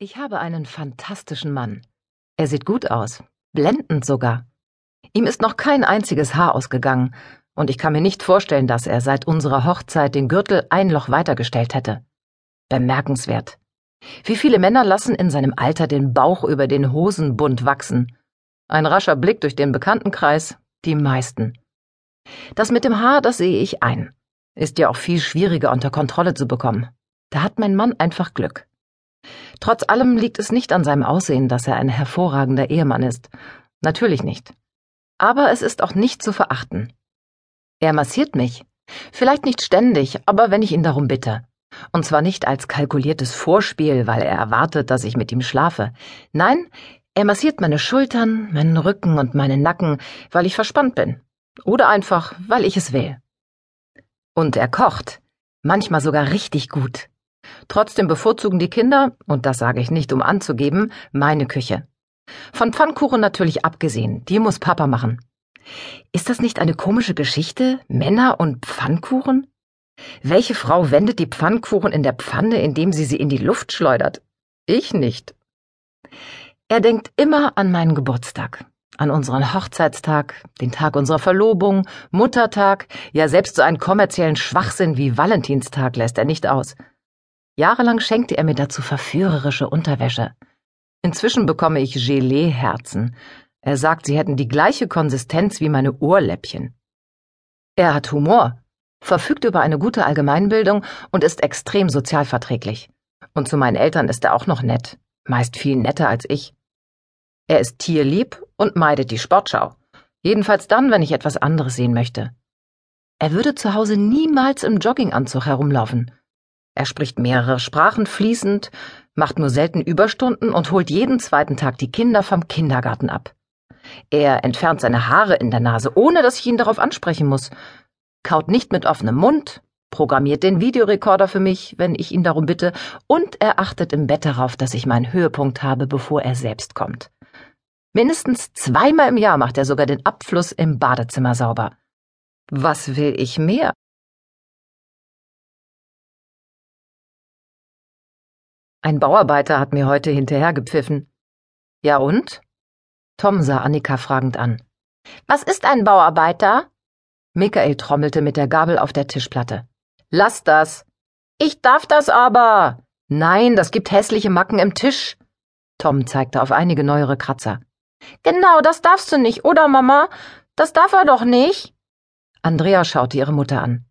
Ich habe einen fantastischen Mann. Er sieht gut aus, blendend sogar. Ihm ist noch kein einziges Haar ausgegangen, und ich kann mir nicht vorstellen, dass er seit unserer Hochzeit den Gürtel ein Loch weitergestellt hätte. Bemerkenswert. Wie viele Männer lassen in seinem Alter den Bauch über den Hosenbund wachsen? Ein rascher Blick durch den Bekanntenkreis, die meisten. Das mit dem Haar, das sehe ich ein. Ist ja auch viel schwieriger unter Kontrolle zu bekommen. Da hat mein Mann einfach Glück. Trotz allem liegt es nicht an seinem Aussehen, dass er ein hervorragender Ehemann ist. Natürlich nicht. Aber es ist auch nicht zu verachten. Er massiert mich. Vielleicht nicht ständig, aber wenn ich ihn darum bitte. Und zwar nicht als kalkuliertes Vorspiel, weil er erwartet, dass ich mit ihm schlafe. Nein, er massiert meine Schultern, meinen Rücken und meinen Nacken, weil ich verspannt bin. Oder einfach, weil ich es will. Und er kocht. Manchmal sogar richtig gut. Trotzdem bevorzugen die Kinder, und das sage ich nicht, um anzugeben, meine Küche. Von Pfannkuchen natürlich abgesehen, die muss Papa machen. Ist das nicht eine komische Geschichte? Männer und Pfannkuchen? Welche Frau wendet die Pfannkuchen in der Pfanne, indem sie sie in die Luft schleudert? Ich nicht. Er denkt immer an meinen Geburtstag, an unseren Hochzeitstag, den Tag unserer Verlobung, Muttertag, ja selbst so einen kommerziellen Schwachsinn wie Valentinstag lässt er nicht aus. Jahrelang schenkte er mir dazu verführerische Unterwäsche. Inzwischen bekomme ich Gelee-Herzen. Er sagt, sie hätten die gleiche Konsistenz wie meine Ohrläppchen. Er hat Humor, verfügt über eine gute Allgemeinbildung und ist extrem sozialverträglich. Und zu meinen Eltern ist er auch noch nett, meist viel netter als ich. Er ist tierlieb und meidet die Sportschau. Jedenfalls dann, wenn ich etwas anderes sehen möchte. Er würde zu Hause niemals im Jogginganzug herumlaufen. Er spricht mehrere Sprachen fließend, macht nur selten Überstunden und holt jeden zweiten Tag die Kinder vom Kindergarten ab. Er entfernt seine Haare in der Nase, ohne dass ich ihn darauf ansprechen muss, kaut nicht mit offenem Mund, programmiert den Videorekorder für mich, wenn ich ihn darum bitte, und er achtet im Bett darauf, dass ich meinen Höhepunkt habe, bevor er selbst kommt. Mindestens zweimal im Jahr macht er sogar den Abfluss im Badezimmer sauber. Was will ich mehr? Ein Bauarbeiter hat mir heute hinterhergepfiffen. Ja und? Tom sah Annika fragend an. Was ist ein Bauarbeiter? Michael trommelte mit der Gabel auf der Tischplatte. Lass das. Ich darf das aber. Nein, das gibt hässliche Macken im Tisch. Tom zeigte auf einige neuere Kratzer. Genau, das darfst du nicht, oder Mama? Das darf er doch nicht. Andrea schaute ihre Mutter an.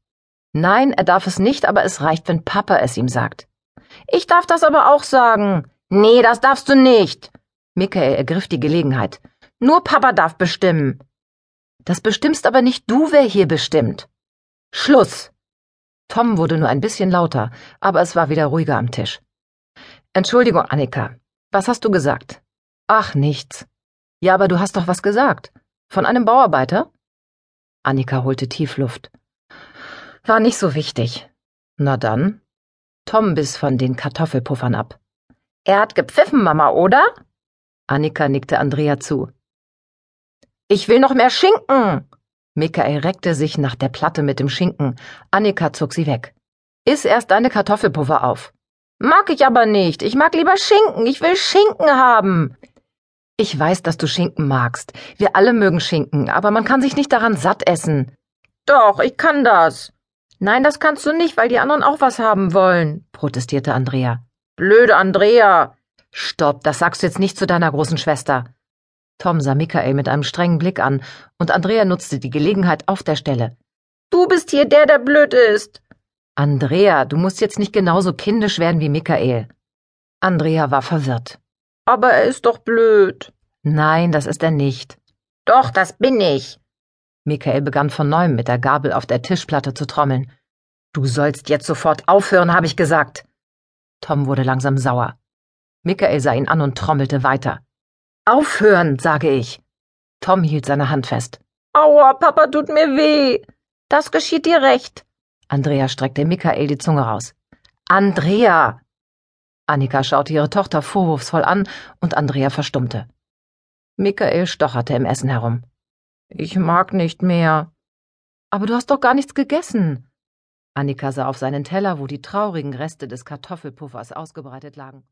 Nein, er darf es nicht, aber es reicht, wenn Papa es ihm sagt. Ich darf das aber auch sagen. Nee, das darfst du nicht. Michael ergriff die Gelegenheit. Nur Papa darf bestimmen. Das bestimmst aber nicht du, wer hier bestimmt. Schluss. Tom wurde nur ein bisschen lauter, aber es war wieder ruhiger am Tisch. Entschuldigung, Annika. Was hast du gesagt? Ach, nichts. Ja, aber du hast doch was gesagt. Von einem Bauarbeiter? Annika holte tief Luft. War nicht so wichtig. Na dann, Tom biss von den Kartoffelpuffern ab. Er hat gepfiffen, Mama, oder? Annika nickte Andrea zu. Ich will noch mehr Schinken. Michael reckte sich nach der Platte mit dem Schinken. Annika zog sie weg. Iss erst deine Kartoffelpuffer auf. Mag ich aber nicht. Ich mag lieber Schinken. Ich will Schinken haben. Ich weiß, dass du Schinken magst. Wir alle mögen Schinken, aber man kann sich nicht daran satt essen. Doch, ich kann das. Nein, das kannst du nicht, weil die anderen auch was haben wollen, protestierte Andrea. Blöde Andrea. Stopp, das sagst du jetzt nicht zu deiner großen Schwester. Tom sah Michael mit einem strengen Blick an, und Andrea nutzte die Gelegenheit auf der Stelle. Du bist hier der, der blöd ist. Andrea, du musst jetzt nicht genauso kindisch werden wie Michael. Andrea war verwirrt. Aber er ist doch blöd. Nein, das ist er nicht. Doch, das bin ich. Michael begann von neuem mit der Gabel auf der Tischplatte zu trommeln. Du sollst jetzt sofort aufhören, habe ich gesagt. Tom wurde langsam sauer. Michael sah ihn an und trommelte weiter. Aufhören, sage ich. Tom hielt seine Hand fest. Aua, Papa tut mir weh. Das geschieht dir recht. Andrea streckte Michael die Zunge raus. Andrea! Annika schaute ihre Tochter vorwurfsvoll an und Andrea verstummte. Michael stocherte im Essen herum. Ich mag nicht mehr. Aber du hast doch gar nichts gegessen. Annika sah auf seinen Teller, wo die traurigen Reste des Kartoffelpuffers ausgebreitet lagen.